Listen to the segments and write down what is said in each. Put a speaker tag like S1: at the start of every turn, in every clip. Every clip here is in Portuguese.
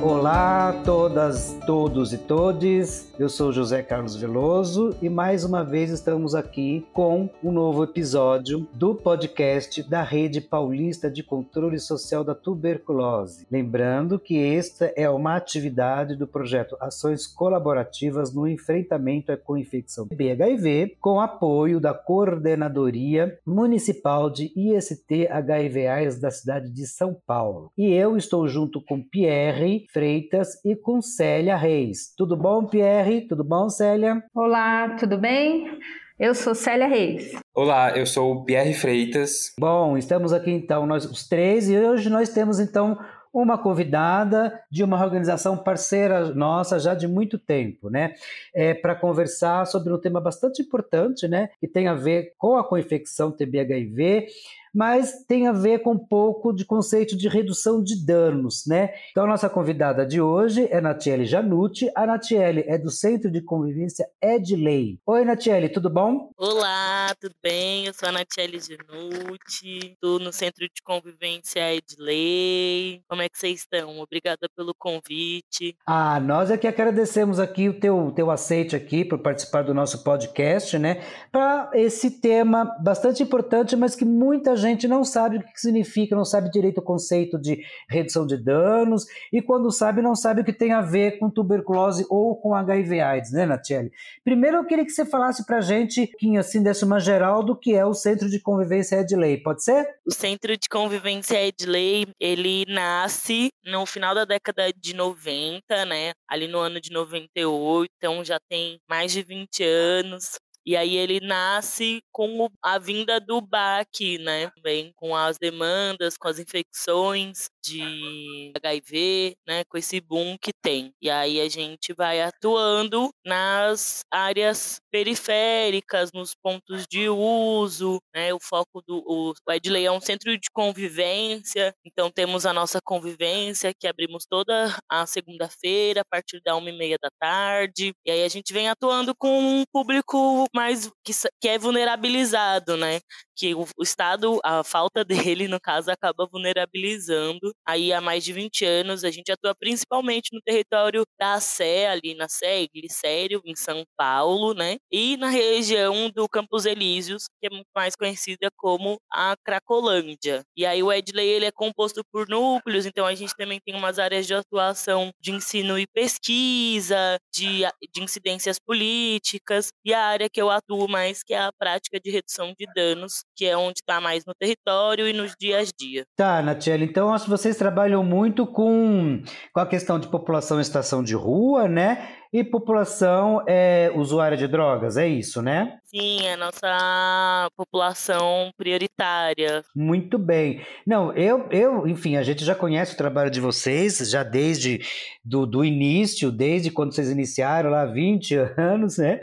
S1: Olá, todas, todos e todes. Eu sou José Carlos Veloso e mais uma vez estamos aqui com um novo episódio do podcast da Rede Paulista de Controle Social da Tuberculose. Lembrando que esta é uma atividade do projeto Ações Colaborativas no Enfrentamento com Infecção BHIV, com apoio da Coordenadoria Municipal de IST HIV/AIDS da cidade de São Paulo. E eu estou junto com Pierre Freitas e com Célia Reis. Tudo bom, Pierre? Tudo bom, Célia?
S2: Olá, tudo bem? Eu sou Célia Reis.
S3: Olá, eu sou o Pierre Freitas.
S1: Bom, estamos aqui então nós os três e hoje nós temos então uma convidada de uma organização parceira nossa já de muito tempo, né? É, para conversar sobre um tema bastante importante, né? Que tem a ver com a coinfecção TB-HIV mas tem a ver com um pouco de conceito de redução de danos, né? Então, a nossa convidada de hoje é Natiele Janucci. A Natiele é do Centro de Convivência Edley. Oi, Natiele, tudo bom?
S4: Olá, tudo bem? Eu sou a Natiele Janucci, estou no Centro de Convivência Edley. Como é que vocês estão? Obrigada pelo convite.
S1: Ah, nós é que agradecemos aqui o teu, teu aceite aqui por participar do nosso podcast, né? Para esse tema bastante importante, mas que muita gente não sabe o que significa, não sabe direito o conceito de redução de danos, e quando sabe, não sabe o que tem a ver com tuberculose ou com HIV/AIDS, né, Natiele? Primeiro, eu queria que você falasse para a gente, assim, desse uma geral do que é o Centro de Convivência Edley, pode ser?
S4: O Centro de Convivência Edley, ele nasce no final da década de 90, né, ali no ano de 98, então já tem mais de 20 anos. E aí ele nasce com a vinda do BAC, né? Vem com as demandas, com as infecções de HIV, né? Com esse boom que tem. E aí a gente vai atuando nas áreas periféricas, nos pontos de uso, né? O foco do o, Edley é um centro de convivência, então temos a nossa convivência que abrimos toda a segunda-feira a partir da uma e meia da tarde. E aí a gente vem atuando com um público mais que, que é vulnerabilizado, né? Que o, o, Estado, a falta dele, no caso, acaba vulnerabilizando. Aí há mais de 20 anos a gente atua principalmente no território da Sé, ali na Sé Glicério, em São Paulo, né? E na região do Campos Elíseos, que é muito mais conhecida como a Cracolândia. E aí o Edley ele é composto por núcleos, então a gente também tem umas áreas de atuação de ensino e pesquisa, de, de incidências políticas, e a área que eu atuo mais, que é a prática de redução de danos, que é onde está mais no território e nos dias a dia.
S1: Tá, Natiele, então acho que vocês trabalham muito com, com a questão de população em estação de rua, né? e população é, usuária de drogas, é isso, né?
S4: Sim, a nossa população prioritária.
S1: Muito bem. Não, eu, eu, enfim, a gente já conhece o trabalho de vocês, já desde do, do início, desde quando vocês iniciaram lá, 20 anos, né?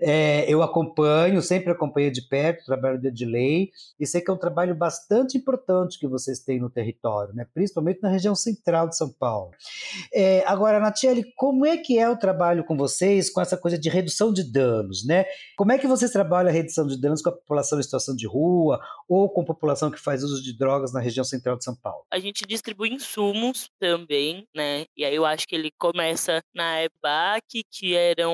S1: É, eu acompanho, sempre acompanhei de perto o trabalho de Edley, e sei que é um trabalho bastante importante que vocês têm no território, né? Principalmente na região central de São Paulo. É, agora, Natiele, como é que é o trabalho com vocês com essa coisa de redução de danos, né? Como é que vocês trabalham a redução de danos com a população em situação de rua ou com a população que faz uso de drogas na região central de São Paulo?
S4: A gente distribui insumos também, né? E aí eu acho que ele começa na EBAC, que eram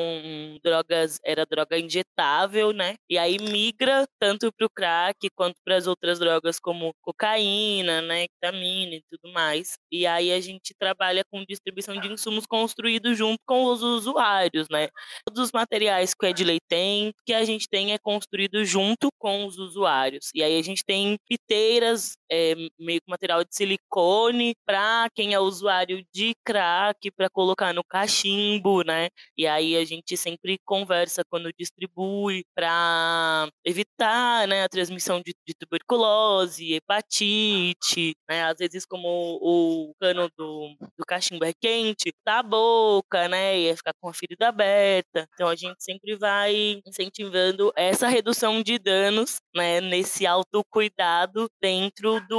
S4: drogas, era droga injetável, né? E aí migra tanto para o crack quanto para as outras drogas como cocaína, né, ketamina e tudo mais. E aí a gente trabalha com distribuição de insumos construídos junto com os usuários, né? Todos os materiais que o Edley tem, que a gente tem é construído junto com os usuários. E aí a gente tem piteiras, é, meio que material de silicone para quem é usuário de crack, para colocar no cachimbo, né? E aí a gente sempre conversa quando distribui para evitar né, a transmissão de, de, tuberculose, hepatite, né? Às vezes como o, cano do, do cachimbo é quente, da boca, né? E ficar com a ferida aberta. Então a gente sempre vai incentivando essa redução de danos, né, nesse autocuidado dentro do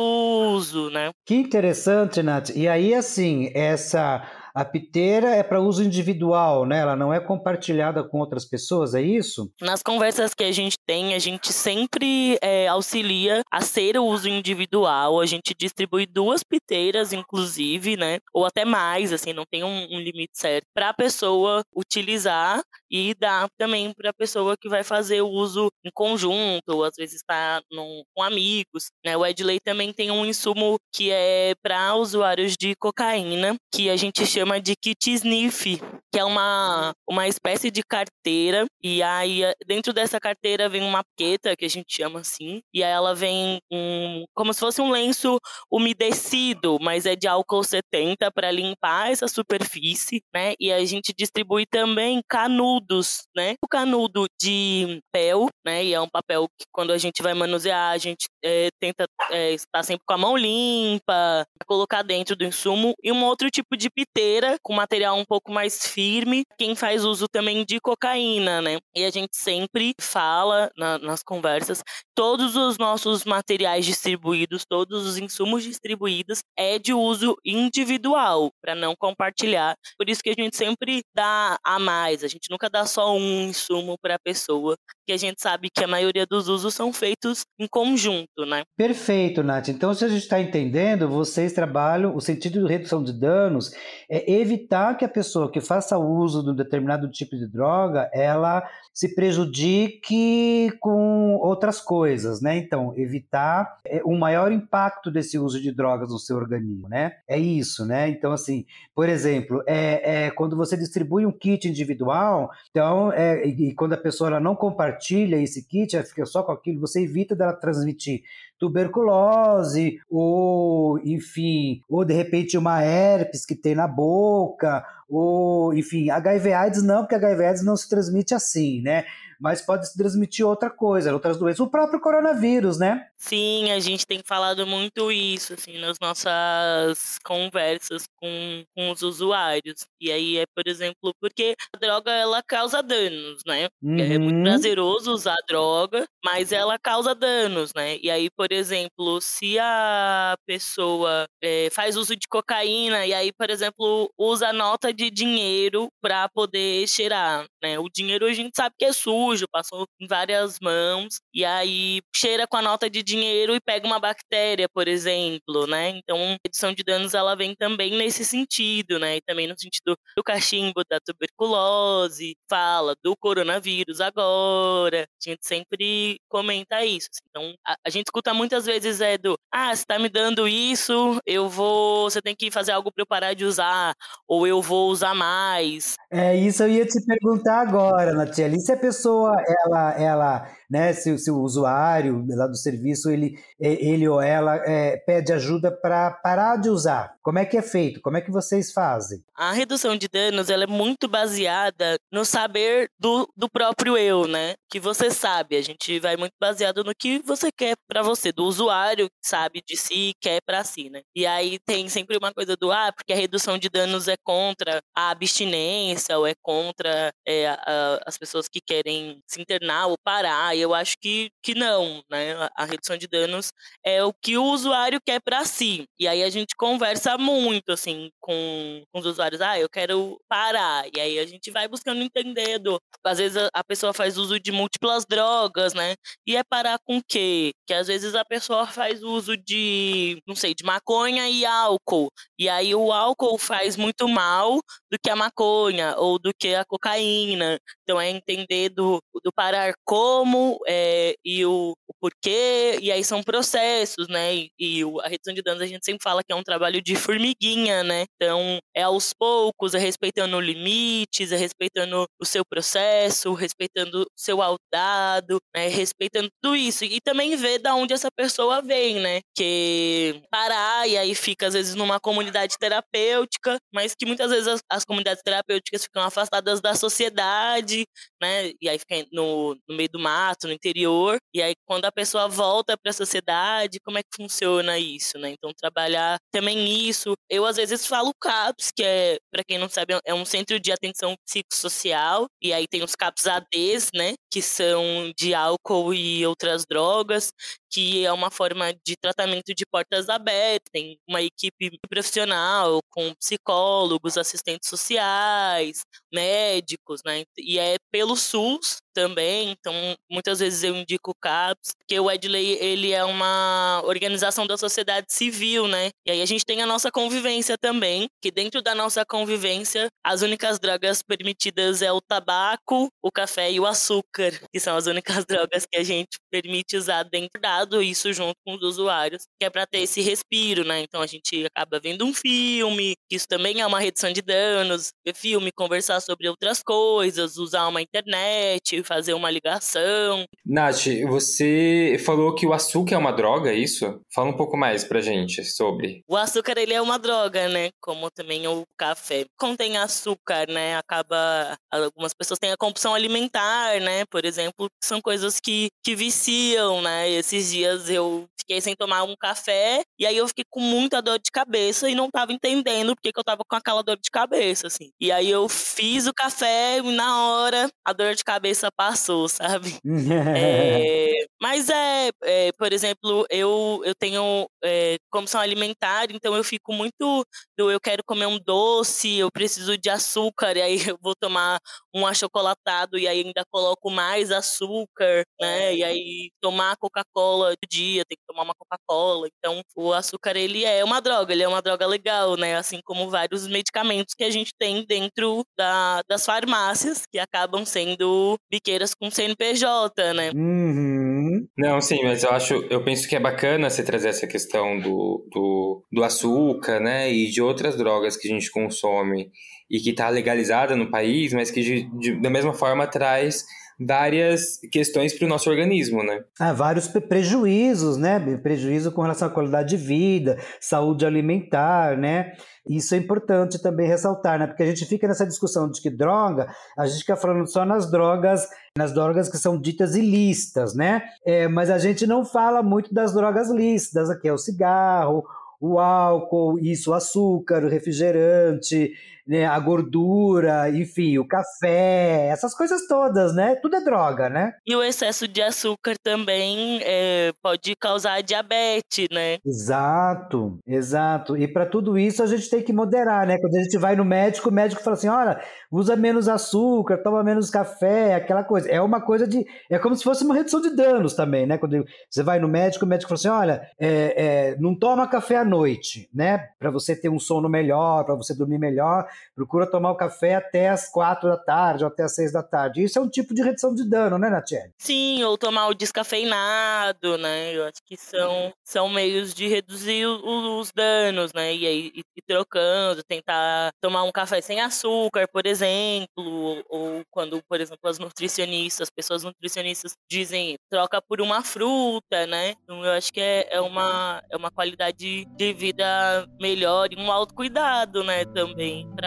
S4: uso, né?
S1: Que interessante, Nath. E aí, assim, essa a piteira é para uso individual, né? Ela não é compartilhada com outras pessoas, é isso?
S4: Nas conversas que a gente tem, a gente sempre é, auxilia a ser o uso individual. A gente distribui duas piteiras, inclusive, né? Ou até mais, assim, não tem um, um limite certo para a pessoa utilizar e dar também para a pessoa que vai fazer o uso em conjunto, ou às vezes está com amigos. Né? O Edley também tem um insumo que é para usuários de cocaína, que a gente chama de kit sniff, que é uma, uma espécie de carteira, e aí dentro dessa carteira vem uma queta, que a gente chama assim, e aí ela vem um, como se fosse um lenço umedecido, mas é de álcool 70 para limpar essa superfície, né? E a gente distribui também canudos, né? O canudo de papel, né? E é um papel que quando a gente vai manusear, a gente é, tenta é, estar sempre com a mão limpa, colocar dentro do insumo, e um outro tipo de piteira com material um pouco mais firme, quem faz uso também de cocaína, né? E a gente sempre fala na, nas conversas, todos os nossos materiais distribuídos, todos os insumos distribuídos é de uso individual, para não compartilhar. Por isso que a gente sempre dá a mais, a gente nunca dá só um insumo para a pessoa, que a gente sabe que a maioria dos usos são feitos em conjunto, né?
S1: Perfeito, Nath. Então, se a gente está entendendo, vocês trabalham, o sentido de redução de danos é evitar que a pessoa que faça uso de um determinado tipo de droga, ela se prejudique com outras coisas, né? Então, evitar é, um maior impacto desse uso de drogas no seu organismo, né? É isso, né? Então, assim, por exemplo, é, é quando você distribui um kit individual, então, é, e, e quando a pessoa não compartilha esse kit, ela fica só com aquilo, você evita dela transmitir tuberculose, ou enfim, ou de repente uma herpes que tem na boca, ou enfim, HIV AIDS não, porque HIV AIDS não se transmite assim, né? Mas pode se transmitir outra coisa, outras doenças. O próprio coronavírus, né?
S4: Sim, a gente tem falado muito isso, assim, nas nossas conversas com, com os usuários. E aí é, por exemplo, porque a droga, ela causa danos, né? Uhum. É muito prazeroso usar droga, mas ela causa danos, né? E aí, por exemplo, se a pessoa é, faz uso de cocaína e aí, por exemplo, usa nota de dinheiro para poder cheirar, né? O dinheiro a gente sabe que é sujo, sujo, passou em várias mãos, e aí cheira com a nota de dinheiro e pega uma bactéria, por exemplo, né? Então, redução de danos ela vem também nesse sentido, né? E também no sentido do cachimbo da tuberculose, fala do coronavírus agora. A gente sempre comenta isso. Assim. Então, a, a gente escuta muitas vezes é do, ah, você tá me dando isso, eu vou, você tem que fazer algo para eu parar de usar, ou eu vou usar mais.
S1: É, isso eu ia te perguntar agora, Natiele. Se a pessoa ela, ela né, se, se o usuário lá do serviço ele, ele ou ela é, pede ajuda para parar de usar, como é que é feito? Como é que vocês fazem?
S4: A redução de danos ela é muito baseada no saber do, do próprio eu, né? Que você sabe. A gente vai muito baseado no que você quer para você, do usuário que sabe de si quer para si, né? E aí tem sempre uma coisa do ah, porque a redução de danos é contra a abstinência ou é contra é, a, as pessoas que querem se internar ou parar eu acho que, que não, né? A redução de danos é o que o usuário quer para si. E aí a gente conversa muito, assim, com, com os usuários. Ah, eu quero parar. E aí a gente vai buscando entender. Do, às vezes a, a pessoa faz uso de múltiplas drogas, né? E é parar com o quê? Que às vezes a pessoa faz uso de, não sei, de maconha e álcool. E aí o álcool faz muito mal do que a maconha ou do que a cocaína. Então é entender do, do parar como é, e o, o, porquê, e aí são processos, né? E, e a redução de danos a gente sempre fala que é um trabalho de formiguinha, né? Então é aos poucos, é respeitando limites, é respeitando o seu processo, respeitando o seu dado, né? respeitando tudo isso. E também ver da onde essa pessoa vem, né? Que parar e aí fica às vezes numa comunidade terapêutica, mas que muitas vezes as, as comunidades terapêuticas ficam afastadas da sociedade, né? E aí fica no, no meio do mato, no interior, e aí quando a pessoa volta para a sociedade, como é que funciona isso, né? Então, trabalhar também isso. Eu, às vezes, falo CAPS, que é, para quem não sabe, é um centro de atenção psicossocial, e aí tem os CAPS ADs, né? Que são de álcool e outras drogas, que é uma forma de tratamento de portas abertas, tem uma equipe profissional com psicólogos, assistentes sociais, médicos, né? E é pelo SUS também, então muitas vezes eu indico CAPS, porque o Edley, ele é uma organização da sociedade civil, né? E aí a gente tem a nossa convivência também, que dentro da nossa convivência, as únicas drogas permitidas é o tabaco, o café e o açúcar, que são as únicas drogas que a gente permite usar dentro dado isso junto com os usuários, que é para ter esse respiro, né? Então a gente acaba vendo um filme, isso também é uma redução de danos, ver filme, conversar sobre outras coisas, usar uma internet, fazer uma ligação.
S3: Nath, você falou que o açúcar é uma droga, é isso? Fala um pouco mais pra gente sobre.
S4: O açúcar, ele é uma droga, né? Como também o café. Contém açúcar, né? Acaba... Algumas pessoas têm a compulsão alimentar, né? Por exemplo, são coisas que, que viciam, né? Esses dias eu fiquei sem tomar um café e aí eu fiquei com muita dor de cabeça e não tava entendendo porque que eu tava com aquela dor de cabeça, assim. E aí eu fiz o café e na hora a dor de cabeça passou, sabe? é, mas é, é, por exemplo, eu, eu tenho é, compulsão alimentar, então eu fico muito do eu quero comer um doce, eu preciso de açúcar, e aí eu vou tomar um achocolatado e aí ainda coloco mais açúcar, né? E aí tomar Coca-Cola do dia, tem que tomar uma Coca-Cola. Então, o açúcar ele é uma droga, ele é uma droga legal, né? Assim como vários medicamentos que a gente tem dentro da, das farmácias que acabam sendo biqueiras com CNPJ, né?
S1: Uhum.
S3: Não, sim, mas eu acho, eu penso que é bacana você trazer essa questão do, do, do açúcar, né, e de outras drogas que a gente consome e que está legalizada no país, mas que de, de, da mesma forma traz várias questões para o nosso organismo, né?
S1: Ah, vários prejuízos, né? Prejuízo com relação à qualidade de vida, saúde alimentar, né? Isso é importante também ressaltar, né? Porque a gente fica nessa discussão de que droga, a gente fica falando só nas drogas, nas drogas que são ditas ilícitas, né? É, mas a gente não fala muito das drogas lícitas, aqui é o cigarro, o álcool, isso, o açúcar, o refrigerante, né, a gordura, enfim, o café, essas coisas todas, né? Tudo é droga, né?
S4: E o excesso de açúcar também é, pode causar diabetes, né?
S1: Exato, exato. E para tudo isso a gente tem que moderar, né? Quando a gente vai no médico, o médico fala assim: olha, usa menos açúcar, toma menos café, aquela coisa. É uma coisa de. É como se fosse uma redução de danos também, né? Quando você vai no médico, o médico fala assim: olha, é, é, não toma café à noite, né? Para você ter um sono melhor, para você dormir melhor procura tomar o café até as quatro da tarde ou até as seis da tarde. Isso é um tipo de redução de dano, né, Natiele?
S4: Sim, ou tomar o descafeinado, né? Eu acho que são, são meios de reduzir os, os danos, né? E aí ir trocando, tentar tomar um café sem açúcar, por exemplo, ou quando, por exemplo, as nutricionistas, as pessoas nutricionistas dizem troca por uma fruta, né? Então eu acho que é, é, uma, é uma qualidade de vida melhor e um autocuidado, né, também, para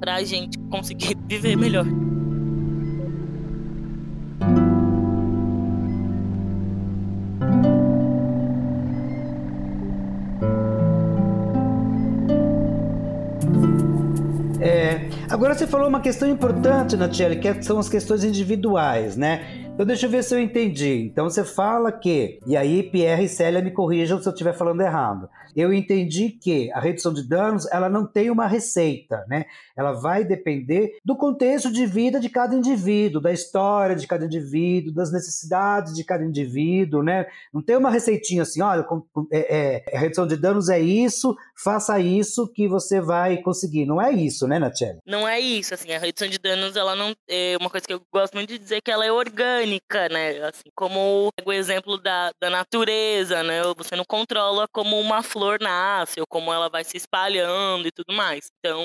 S4: para a gente conseguir viver melhor.
S1: É, agora você falou uma questão importante, Natiele, que são as questões individuais, né? Então deixa eu ver se eu entendi. Então você fala que, e aí Pierre e Célia me corrijam se eu estiver falando errado. Eu entendi que a redução de danos ela não tem uma receita, né? Ela vai depender do contexto de vida de cada indivíduo, da história de cada indivíduo, das necessidades de cada indivíduo, né? Não tem uma receitinha assim, olha, é, é, a redução de danos é isso, faça isso que você vai conseguir. Não é isso, né, Natiele?
S4: Não é isso, assim, a redução de danos ela não é uma coisa que eu gosto muito de dizer que ela é orgânica orgânica, né? Assim, como o exemplo da, da natureza, né? Você não controla como uma flor nasce ou como ela vai se espalhando e tudo mais. Então,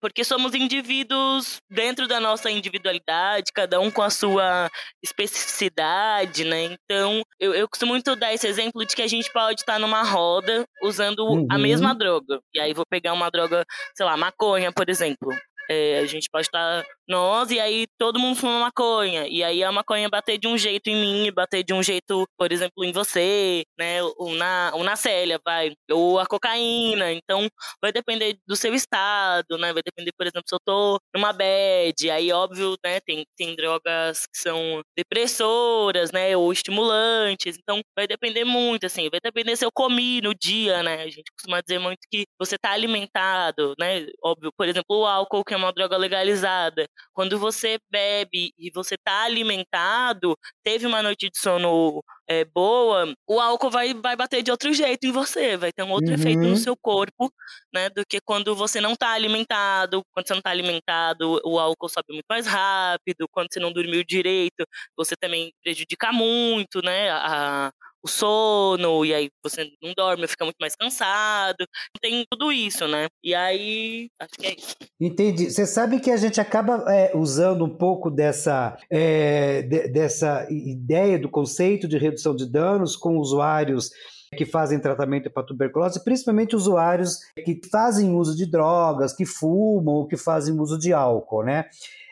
S4: porque somos indivíduos dentro da nossa individualidade, cada um com a sua especificidade, né? Então, eu, eu costumo muito dar esse exemplo de que a gente pode estar numa roda usando uhum. a mesma droga. E aí vou pegar uma droga, sei lá, maconha, por exemplo É, a gente pode estar nós e aí todo mundo fuma maconha. E aí a maconha bater de um jeito em mim, bater de um jeito, por exemplo, em você, né? Ou na, ou na Célia, vai. Ou a cocaína. Então, vai depender do seu estado, né? Vai depender, por exemplo, se eu tô numa bad. Aí, óbvio, né? Tem, tem drogas que são depressoras, né? Ou estimulantes. Então, vai depender muito, assim. Vai depender se eu comi no dia, né? A gente costuma dizer muito que você tá alimentado, né? Óbvio, por exemplo, o álcool, que é uma droga legalizada. Quando você bebe e você tá alimentado, teve uma noite de sono é, boa, o álcool vai, vai bater de outro jeito em você, vai ter um outro uhum. efeito no uhum. seu corpo, né? Do que quando você não está alimentado. Quando você não está alimentado, o álcool sobe muito mais rápido. Quando você não dormiu direito, você também prejudica muito, né? A, o sono, e aí você não dorme, fica muito mais cansado. Tem tudo isso, né? E aí, acho que é isso.
S1: Entendi. Você sabe que a gente acaba é, usando um pouco dessa, é, de, dessa ideia do conceito de redução de danos com usuários que fazem tratamento para tuberculose, principalmente usuários que fazem uso de drogas, que fumam ou que fazem uso de álcool, né?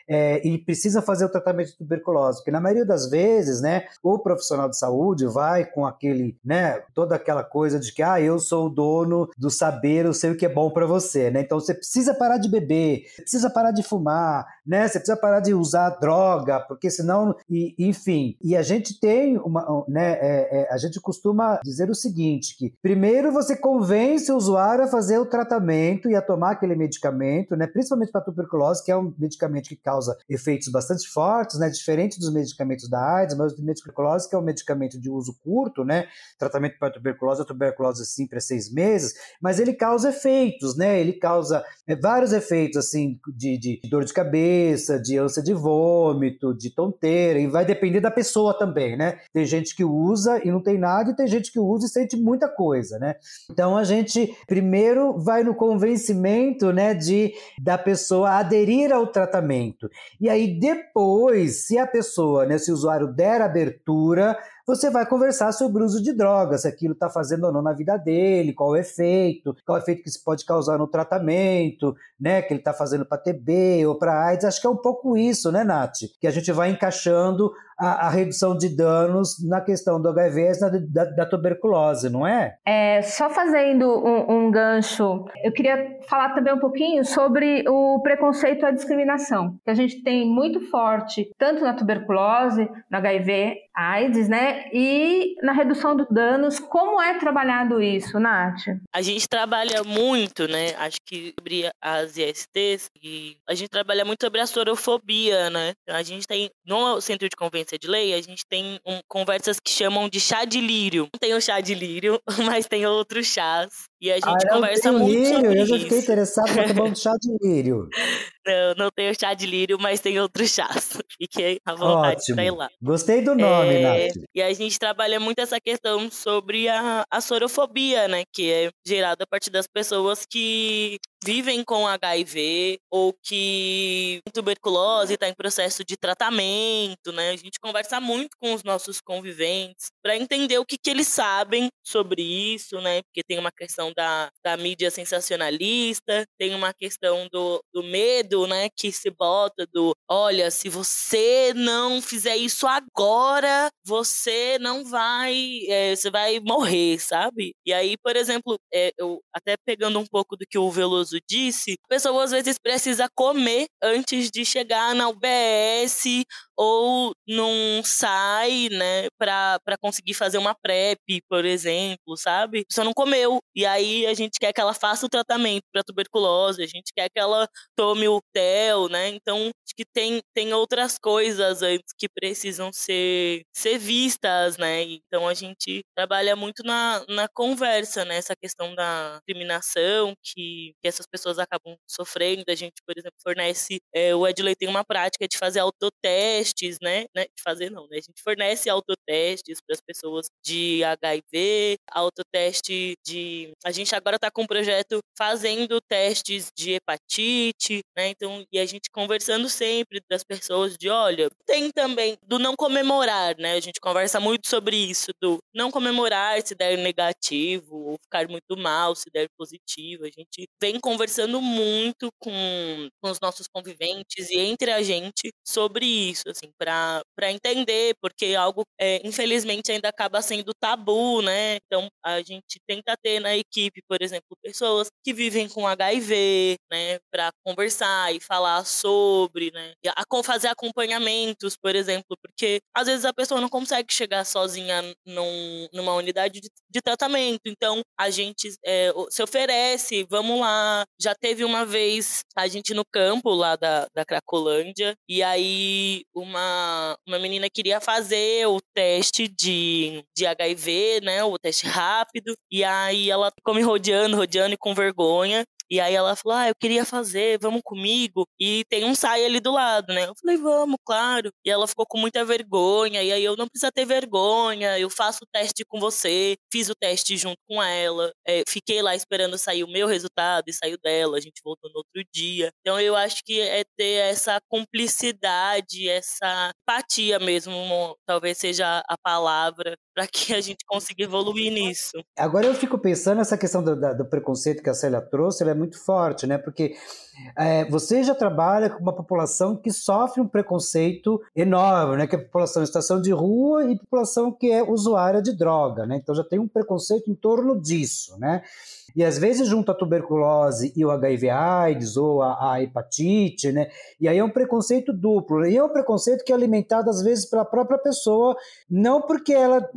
S1: É, e precisa fazer o tratamento de tuberculose, porque na maioria das vezes, né, o profissional de saúde vai com aquele, né, toda aquela coisa de que, ah, eu sou o dono do saber, eu sei o que é bom para você, né? Então você precisa parar de beber, precisa parar de fumar, né? Você precisa parar de usar droga, porque senão, e, enfim. E a gente tem uma, né? É, é, a gente costuma dizer o seguinte: que primeiro você convence o usuário a fazer o tratamento e a tomar aquele medicamento, né? Principalmente para tuberculose, que é um medicamento que causa efeitos bastante fortes, né? Diferente dos medicamentos da AIDS, mas o tuberculose, que é um medicamento de uso curto, né? Tratamento para tuberculose, a tuberculose assim para seis meses, mas ele causa efeitos, né? Ele causa é, vários efeitos assim de, de dor de cabeça cabeça, de ânsia de vômito, de tonteira, e vai depender da pessoa também, né? Tem gente que usa e não tem nada, e tem gente que usa e sente muita coisa, né? Então a gente primeiro vai no convencimento, né, de da pessoa aderir ao tratamento. E aí depois, se a pessoa, né, se o usuário der abertura, você vai conversar sobre o uso de drogas, se aquilo está fazendo ou não na vida dele, qual o efeito, qual o efeito que isso pode causar no tratamento, né, que ele está fazendo para TB ou para AIDS. Acho que é um pouco isso, né, Nath? Que a gente vai encaixando a, a, redução de danos na questão do HIV e da, da, tuberculose, não é?
S2: É, só fazendo um, um, gancho, eu queria falar também um pouquinho sobre o preconceito à discriminação, que a gente tem muito forte, tanto na tuberculose, no HIV, AIDS, né, e na redução dos danos. Como é trabalhado isso, Nath?
S4: A gente trabalha muito, né, acho que sobre as ISTs, e a gente trabalha muito sobre a sorofobia, né, a gente tem no Centro de Convenção de lei, a gente tem um, conversas que chamam de chá de lírio. Não tem o chá de lírio, mas tem outros chás. E a gente ah, conversa muito lírio. sobre
S1: Eu já fiquei interessado em tomar um chá de lírio.
S4: Não, não tem o chá de lírio, mas tem outros chás. Fiquei à vontade Ótimo. pra ir lá.
S1: Gostei do nome, é, Nath.
S4: E a gente trabalha muito essa questão sobre a, a sorofobia, né? Que é gerada a partir das pessoas que vivem com HIV ou que tuberculose está em processo de tratamento, né? A gente conversa muito com os nossos conviventes para entender o que, que eles sabem sobre isso, né? Porque tem uma questão da, da mídia sensacionalista, tem uma questão do, do medo, né? Que se bota do, olha, se você não fizer isso agora, você não vai, é, você vai morrer, sabe? E aí, por exemplo, é, eu até pegando um pouco do que o Veloso disse, a pessoa às vezes precisa comer antes de chegar na UBS ou não sai, né, para conseguir fazer uma PrEP, por exemplo, sabe? Pessoa não comeu. E aí a gente quer que ela faça o tratamento para tuberculose, a gente quer que ela tome o TEL, né? Então, acho que tem, tem outras coisas antes que precisam ser, ser vistas, né? Então a gente trabalha muito na, na conversa, né? Essa questão da discriminação que, que essas pessoas acabam sofrendo. A gente, por exemplo, fornece. É, o Edley tem uma prática de fazer autoteste autotestes, né? né? De fazer não, né? A gente fornece autotestes para as pessoas de HIV, autoteste de. A gente agora está com um projeto fazendo testes de hepatite, né? Então, e a gente conversando sempre das pessoas de, olha, tem também do não comemorar, né? A gente conversa muito sobre isso, do não comemorar se der negativo ou ficar muito mal se der positivo. A gente vem conversando muito com, com os nossos conviventes e entre a gente sobre isso, assim, para entender, porque algo, é, infelizmente, ainda acaba sendo tabu, né? Então, a gente tenta ter na equipe, por exemplo, pessoas que vivem com HIV, né, para conversar e falar sobre, né, a fazer acompanhamentos, por exemplo, porque às vezes a pessoa não consegue chegar sozinha num, numa unidade de, de tratamento, então a gente é, se oferece, vamos lá. Já teve uma vez a gente no campo lá da, da Cracolândia, e aí uma, uma menina queria fazer o teste de, de HIV, né, o teste rápido, e aí ela ficou me rodeando, rodeando e com vergonha, e aí ela falou: Ah, eu queria fazer, vamos comigo. E tem um sai ali do lado, né? Eu falei: Vamos, claro. E ela ficou com muita vergonha. E aí eu não precisa ter vergonha, eu faço o teste com você. Fiz o teste junto com ela. É, fiquei lá esperando sair o meu resultado e saiu dela. A gente voltou no outro dia. Então eu acho que é ter essa cumplicidade, essa empatia mesmo, talvez seja a palavra, para que a gente consiga evoluir nisso.
S1: Agora eu fico pensando essa questão do, do preconceito que a Célia trouxe, ela é muito forte, né? Porque é, você já trabalha com uma população que sofre um preconceito enorme, né? Que é a população em estação de rua e população que é usuária de droga, né? Então já tem um preconceito em torno disso, né? E às vezes junto a tuberculose e o HIV/AIDS ou a, a, hepatite, né? E aí é um preconceito duplo. E é um preconceito que é alimentado às vezes pela própria pessoa, não porque ela,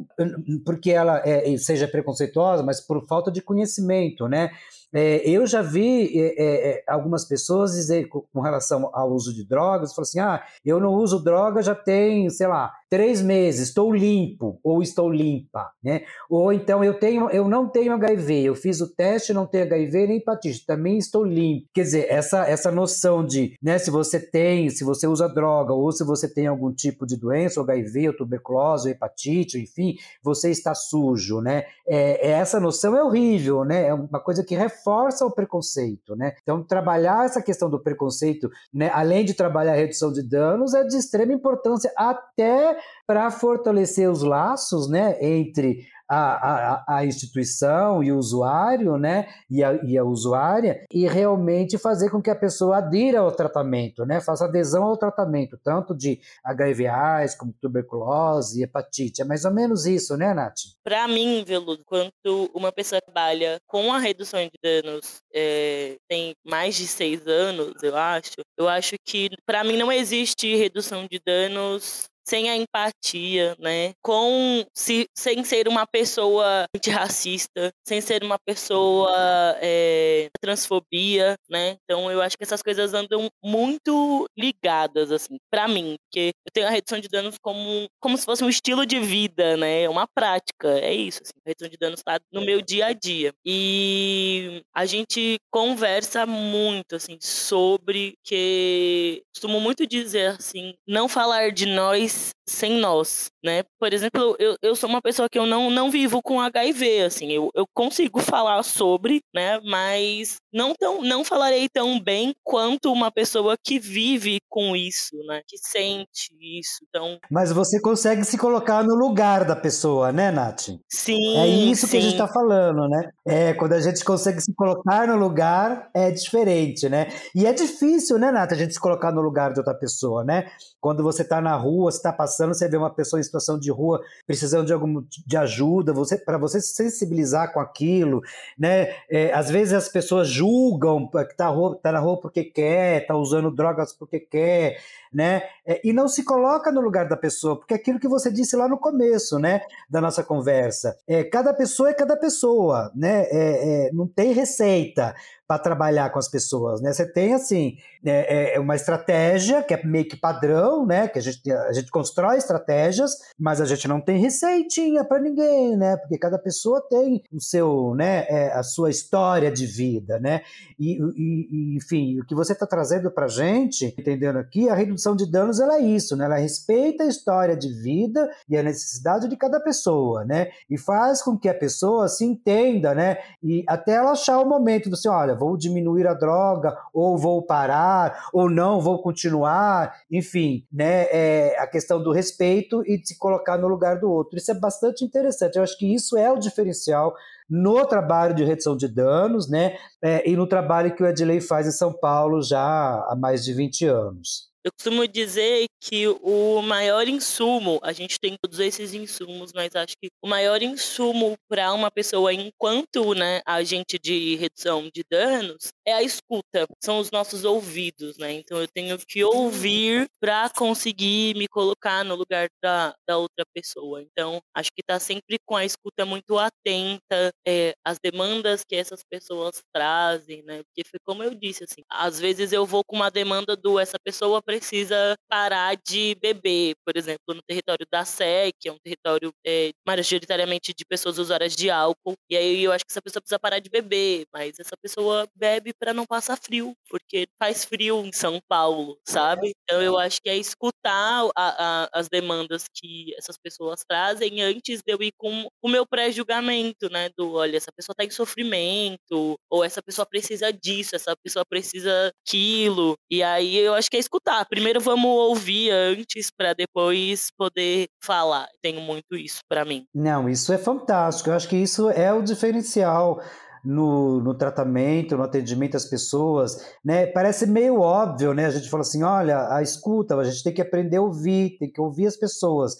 S1: porque ela é, seja preconceituosa, mas por falta de conhecimento, né? É, eu já vi é, é, é algumas pessoas dizer com, relação ao uso de drogas, falam assim: ah, eu não uso droga já tem, sei lá, três meses, estou limpo ou estou limpa, né? Ou então eu tenho, eu não tenho HIV, eu fiz o teste, não tenho HIV nem hepatite, também estou limpo. Quer dizer, essa essa noção de, né, se você tem, se você usa droga ou se você tem algum tipo de doença, HIV, ou tuberculose, ou hepatite, enfim, você está sujo, né? É, essa noção é horrível, né? É uma coisa que reforça o preconceito, né? Então trabalhar essa questão do preconceito, né, além de trabalhar a redução de danos, é de extrema importância até para fortalecer os laços né, entre a, a, instituição e o usuário, né, e a, e a usuária, e realmente fazer com que a pessoa adira ao tratamento, né, faça adesão ao tratamento, tanto de HIV/AIDS como tuberculose e hepatite. É mais ou menos isso, né, Nath?
S4: Para mim, Veludo, quando uma pessoa trabalha com a redução de danos é, tem mais de seis anos, eu acho, eu acho que para mim não existe redução de danos sem a empatia, né? Com se, sem ser uma pessoa antirracista, sem ser uma pessoa é, transfobia, né? Então eu acho que essas coisas andam muito ligadas, assim, para mim, porque eu tenho a redução de danos como, como se fosse um estilo de vida, né? É uma prática, é isso. Assim, a redução de danos está no meu dia a dia. E a gente conversa muito, assim, sobre que costumo muito dizer assim, não falar de nós sem nós, né? Por exemplo, eu, eu sou uma pessoa que eu não, não vivo com HIV, assim, eu, eu consigo falar sobre, né? Mas não, tão, não falarei tão bem quanto uma pessoa que vive com isso, né? Que sente isso, então...
S1: Mas você consegue se colocar no lugar da pessoa, né, Nath?
S4: Sim,
S1: É isso
S4: sim.
S1: que a gente está falando, né? É, quando a gente consegue se colocar no lugar, é diferente, né? E é difícil, né, Nath, a gente se colocar no lugar de outra pessoa, né? Quando você está na rua, você está passando, você vê uma pessoa em situação de rua precisando de algum de ajuda, você para você se sensibilizar com aquilo, né? É, às vezes as pessoas julgam que está tá na rua porque quer, está usando drogas porque quer, né? É, e não se coloca no lugar da pessoa, porque é aquilo que você disse lá no começo, né, da nossa conversa, é cada pessoa é cada pessoa, né? É, é não tem receita para trabalhar com as pessoas, né? Você tem assim é, é, uma estratégia que é meio que padrão, né? Que a gente a gente constrói estratégias, mas a gente não tem receitinha para ninguém, né? Porque cada pessoa tem o seu, né? A sua história de vida, né? E, e, e enfim, o que você está trazendo para gente, entendendo aqui, a redução redução de danos ela é isso, né? Ela respeita a história de vida e a necessidade de cada pessoa, né? E faz com que a pessoa se entenda, né? E até ela achar o momento, você, olha, vou diminuir a droga, ou vou parar, ou não, vou continuar, enfim, né? É a questão do respeito e de se colocar no lugar do outro. Isso é bastante interessante. Eu acho que isso é o diferencial no trabalho de redução de danos, né? É, e no trabalho que o Edley faz em São Paulo já há mais de 20 anos.
S4: Eu costumo dizer que o maior insumo, a gente tem todos esses insumos, mas acho que o maior insumo para uma pessoa enquanto né, agente de redução de danos é a escuta, são os nossos ouvidos, né? Então eu tenho que ouvir para conseguir me colocar no lugar da, da outra pessoa. Então acho que está sempre com a escuta muito atenta é, demandas que essas pessoas trazem, né? Porque foi como eu disse, assim, às vezes eu vou com uma demanda do essa pessoa precisa parar de beber, por exemplo, no território da SEC, que é um território é, majoritariamente de pessoas usuárias de álcool, e aí eu acho que essa pessoa precisa parar de beber, mas essa pessoa bebe para não passar frio, porque faz frio em São Paulo, sabe? Então eu acho que é escutar a, a, as demandas que essas pessoas trazem antes de eu ir com o meu pré-julgamento, né? Do olha, essa pessoa está em sofrimento, ou essa pessoa precisa disso, essa pessoa precisa aquilo, e aí eu acho que é escutar primeiro vamos ouvir antes para depois poder falar. Tenho muito isso para mim.
S1: Não, isso é fantástico. Eu acho que isso é o diferencial. No, no, tratamento, no atendimento às pessoas, né? Parece meio óbvio, né? A gente fala assim, olha, a escuta, a gente tem que aprender a ouvir, tem que ouvir as pessoas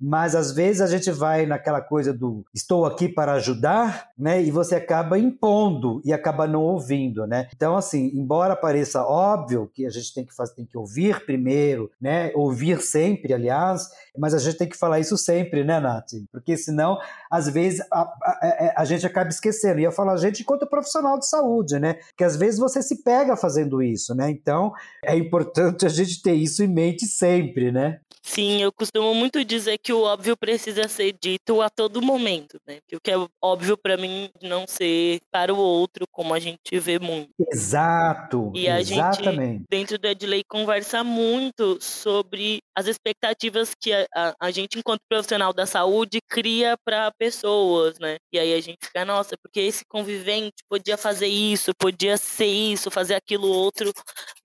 S1: mas às vezes a gente vai naquela coisa do estou aqui para ajudar, né? E você acaba impondo e acaba não ouvindo, né? Então, assim, embora pareça óbvio que a gente tem que fazer, tem que ouvir primeiro, né? Ouvir sempre, aliás, mas a gente tem que falar isso sempre, né, Nath? Porque senão, às vezes, a, a, a, é, a gente acaba esquecendo. E eu falo a gente enquanto profissional de saúde, né? Que às vezes você se pega fazendo isso, né? Então, é importante a gente ter isso em mente sempre, né?
S4: Sim, eu costumo muito dizer que o óbvio precisa ser dito a todo momento, né? Que o que é óbvio para mim não ser para o outro, como a gente vê muito.
S1: Exato.
S4: E a
S1: exatamente.
S4: gente, dentro do Edley, conversa muito sobre as expectativas que a, a, a gente, enquanto profissional da saúde, cria para pessoas, né? E aí a gente fica, nossa, porque esse convivente podia fazer isso, podia ser isso, fazer aquilo outro,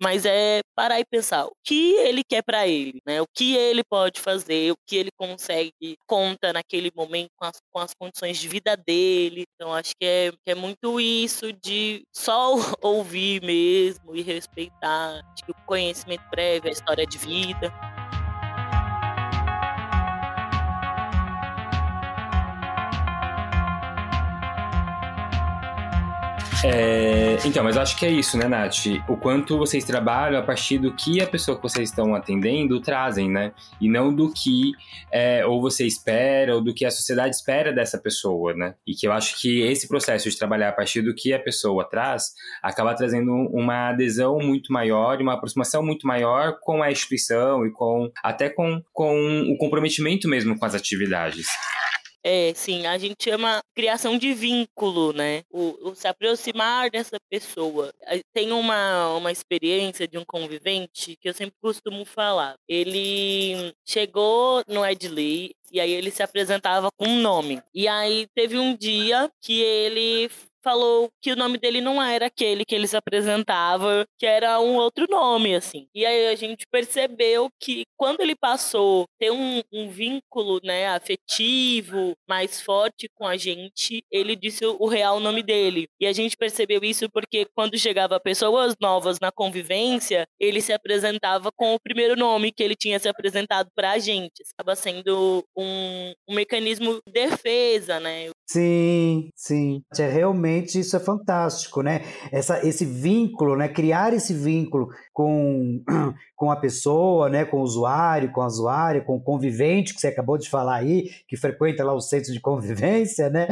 S4: mas é parar e pensar o que ele quer para ele, né? O que ele pode fazer, o que ele consegue, conta naquele momento com as, com as condições de vida dele. Então, acho que é, que é muito isso de só ouvir mesmo e respeitar. Acho que o conhecimento prévio, a história de vida.
S3: É, então, mas eu acho que é isso, né, Nath? O quanto vocês trabalham a partir do que a pessoa que vocês estão atendendo trazem, né? E não do que é, ou você espera, ou do que a sociedade espera dessa pessoa, né? E que eu acho que esse processo de trabalhar a partir do que a pessoa traz acaba trazendo uma adesão muito maior e uma aproximação muito maior com a instituição e com até com, com o comprometimento mesmo com as atividades.
S4: É, sim, a gente chama criação de vínculo, né? O, o, se aproximar dessa pessoa. Tem uma, uma experiência de um convivente que eu sempre costumo falar. Ele chegou no Edley e aí ele se apresentava com um nome. E aí teve um dia que ele falou que o nome dele não era aquele que ele se apresentava, que era um outro nome, assim. E aí a gente percebeu que quando ele passou ter um, um vínculo, né, afetivo mais forte com a gente, ele disse o real nome dele. E a gente percebeu isso porque quando chegava pessoas novas na convivência, ele se apresentava com o primeiro nome que ele tinha se apresentado para a gente. Acaba sendo um, um mecanismo de defesa, né?
S1: Sim, sim. É realmente isso é fantástico, né? Essa, esse vínculo, né? Criar esse vínculo com, com a pessoa, né? Com o usuário, com a usuária, com o convivente que você acabou de falar aí, que frequenta lá o centro de convivência, né?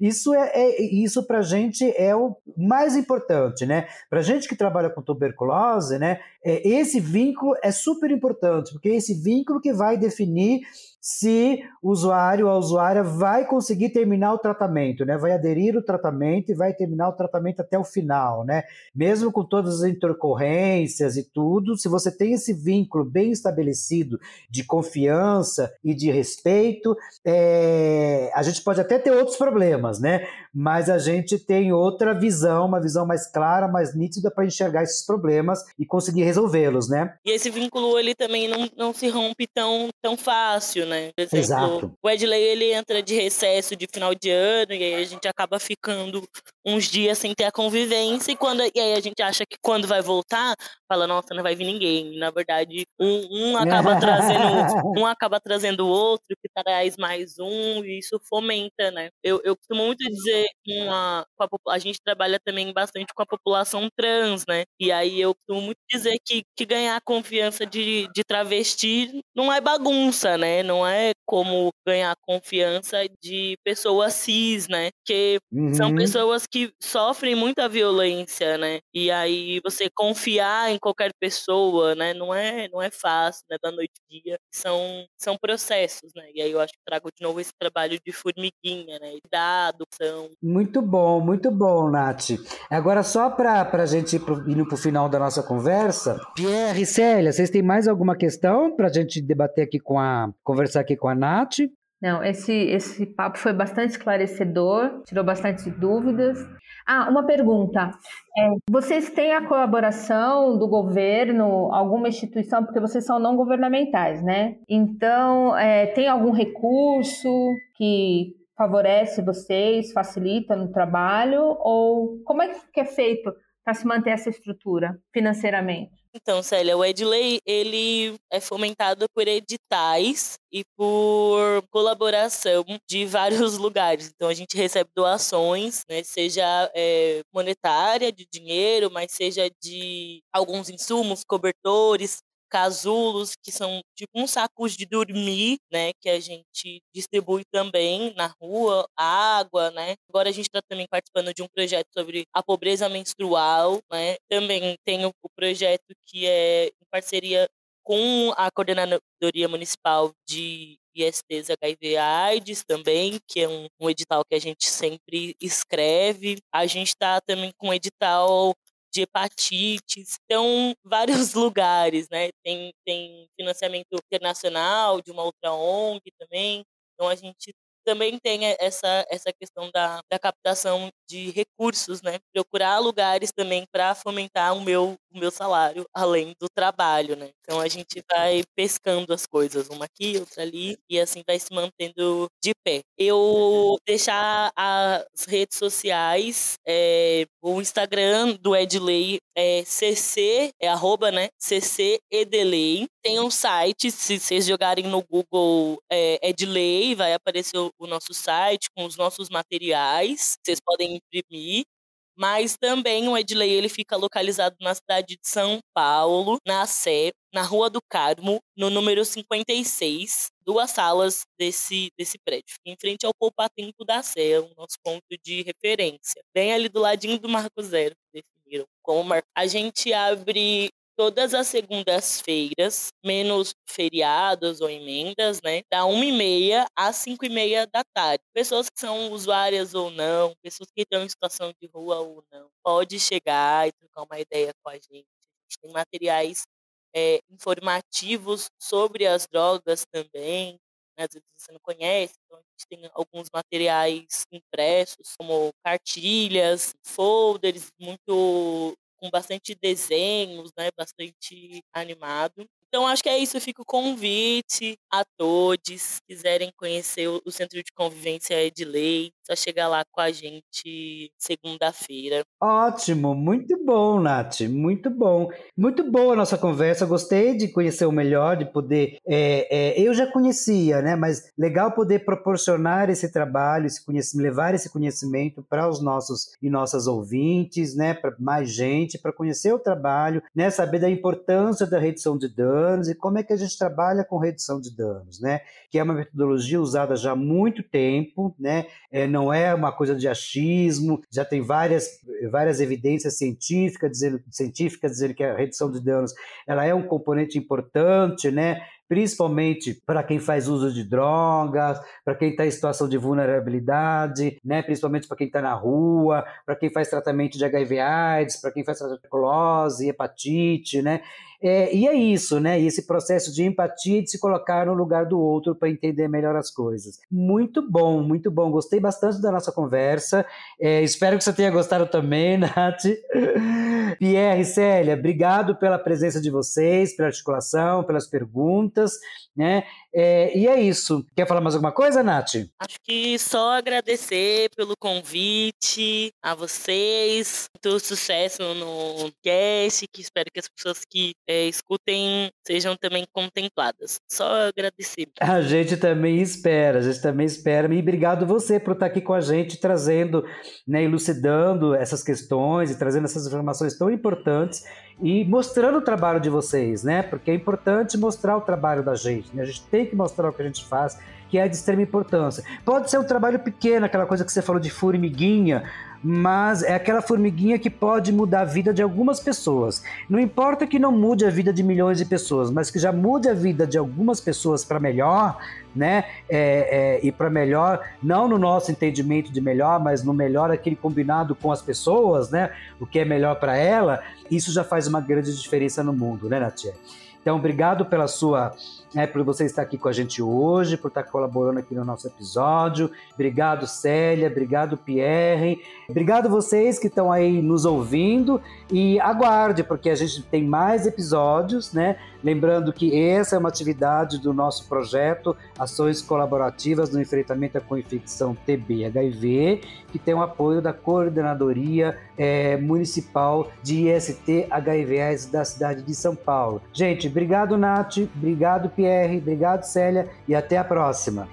S1: Isso é, é isso para gente é o mais importante, né? Para gente que trabalha com tuberculose, né? É, esse vínculo é super importante porque é esse vínculo que vai definir se o usuário ou a usuária vai conseguir terminar o tratamento, né? Vai aderir o tratamento e vai terminar o tratamento até o final, né? Mesmo com todas as intercorrências e tudo, se você tem esse vínculo bem estabelecido de confiança e de respeito, é... a gente pode até ter outros problemas, né? Mas a gente tem outra visão, uma visão mais clara, mais nítida para enxergar esses problemas e conseguir resolvê-los, né?
S4: E esse vínculo ele também não, não se rompe tão, tão fácil, né?
S1: Por exemplo, Exato.
S4: o Edley ele entra de recesso de final de ano e aí a gente acaba ficando uns dias sem ter a convivência e quando e aí a gente acha que quando vai voltar, fala, nossa, não vai vir ninguém. Na verdade, um, um acaba trazendo um acaba trazendo o outro, que traz mais um, e isso fomenta, né? Eu, eu costumo muito dizer uma, a, a, gente trabalha também bastante com a população trans, né? E aí eu costumo muito dizer que, que ganhar a confiança de, de travesti não é bagunça, né? Não é como ganhar a confiança de pessoas cis, né? Que uhum. são pessoas que sofrem muita violência, né? E aí você confiar em qualquer pessoa, né? Não é, não é fácil, né? Da noite ao dia. São, são processos, né? E aí eu acho que trago de novo esse trabalho de formiguinha, né? Da adoção.
S1: Muito bom, muito bom, Nath. Agora, só para a gente ir indo para o final da nossa conversa, Pierre e Célia, vocês têm mais alguma questão para a gente debater aqui com a. conversar aqui com a Nath?
S2: Não, esse, esse papo foi bastante esclarecedor, tirou bastante dúvidas. Ah, uma pergunta. É, vocês têm a colaboração do governo, alguma instituição, porque vocês são não governamentais, né? Então, é, tem algum recurso que favorece vocês, facilita no trabalho? Ou como é que é feito para se manter essa estrutura financeiramente?
S4: Então, Célia, o Edley, ele é fomentado por editais e por colaboração de vários lugares. Então, a gente recebe doações, né, seja é, monetária, de dinheiro, mas seja de alguns insumos, cobertores, casulos, que são tipo uns sacos de dormir, né, que a gente distribui também na rua, água, né. Agora a gente está também participando de um projeto sobre a pobreza menstrual, né. Também tem o, o projeto que é em parceria com a Coordenadoria Municipal de ISTs HIV AIDS também, que é um, um, edital que a gente sempre escreve. A gente está também com um edital de hepatites. Então, vários lugares, né? Tem, tem financiamento internacional de uma outra ONG também. Então, a gente também tem essa, essa questão da, da captação de recursos, né? Procurar lugares também para fomentar o meu, o meu salário, além do trabalho, né? Então a gente vai pescando as coisas, uma aqui, outra ali, e assim vai se mantendo de pé. Eu deixar as redes sociais, é, o Instagram do Edley é cc, é arroba, né? cc edelei. Tem um site, se vocês jogarem no Google é, Edley, vai aparecer o, o nosso site com os nossos materiais. Vocês podem imprimir. Mas também o Edley ele fica localizado na cidade de São Paulo, na Sé, na Rua do Carmo, no número 56, duas salas desse, desse prédio. Em frente ao Poupatempo da Sé, o nosso ponto de referência. Bem ali do ladinho do Marco Zero, definiram como mar... A gente abre todas as segundas-feiras, menos feriados ou emendas, né? Da 1h30 às 5h30 da tarde. Pessoas que são usuárias ou não, pessoas que estão em situação de rua ou não, pode chegar e trocar uma ideia com a gente. A gente tem materiais é, informativos sobre as drogas também. Né? Às vezes você não conhece, então a gente tem alguns materiais impressos, como cartilhas, folders muito com bastante desenhos, né, bastante animado. Então, acho que é isso. Fica o convite a todos. quiserem conhecer o Centro de Convivência Edley, só chegar lá com a gente segunda-feira.
S1: Ótimo, muito bom, Nath, muito bom. Muito boa a nossa conversa. Gostei de conhecer o melhor, de poder. É, é, eu já conhecia, né? Mas legal poder proporcionar esse trabalho, esse conhecimento, levar esse conhecimento para os nossos e nossas ouvintes, né? Para mais gente, para conhecer o trabalho, né? Saber da importância da redução de danos e como é que a gente trabalha com redução de danos, né? Que é uma metodologia usada já há muito tempo, né? É, não é uma coisa de achismo, já tem várias, várias evidências científicas dizendo, científicas dizendo que a redução de danos ela é um componente importante, né? principalmente para quem faz uso de drogas, para quem está em situação de vulnerabilidade, né? principalmente para quem está na rua, para quem faz tratamento de HIV/AIDS, para quem faz tratamento de tuberculose, hepatite, né? É, e é isso, né? Esse processo de empatia de se colocar no lugar do outro para entender melhor as coisas. Muito bom, muito bom. Gostei bastante da nossa conversa. É, espero que você tenha gostado também, Nath. Pierre, Célia, obrigado pela presença de vocês, pela articulação, pelas perguntas, né? É, e é isso. Quer falar mais alguma coisa, Nath?
S4: Acho que só agradecer pelo convite a vocês, todo sucesso no cast, que espero que as pessoas que é, escutem sejam também contempladas. Só agradecer.
S1: A gente também espera, a gente também espera. E obrigado você por estar aqui com a gente, trazendo, né, elucidando essas questões e trazendo essas informações tão importantes e mostrando o trabalho de vocês, né? Porque é importante mostrar o trabalho da gente, né? A gente tem que mostrar o que a gente faz, que é de extrema importância. Pode ser um trabalho pequeno, aquela coisa que você falou de formiguinha, mas é aquela formiguinha que pode mudar a vida de algumas pessoas. Não importa que não mude a vida de milhões de pessoas, mas que já mude a vida de algumas pessoas para melhor, né? É, é, e para melhor, não no nosso entendimento de melhor, mas no melhor aquele combinado com as pessoas, né? O que é melhor para ela, isso já faz uma grande diferença no mundo, né, Natia? Então, obrigado pela sua né, por você estar aqui com a gente hoje, por estar colaborando aqui no nosso episódio. Obrigado, Célia, obrigado, Pierre. Obrigado vocês que estão aí nos ouvindo e aguarde, porque a gente tem mais episódios, né? Lembrando que essa é uma atividade do nosso projeto Ações Colaborativas no Enfrentamento à Coinfecção TB-HIV, que tem o apoio da Coordenadoria é, Municipal de IST HIV/AIDS da cidade de São Paulo. Gente, obrigado, Nath, obrigado, Pierre, obrigado, Célia, e até a próxima.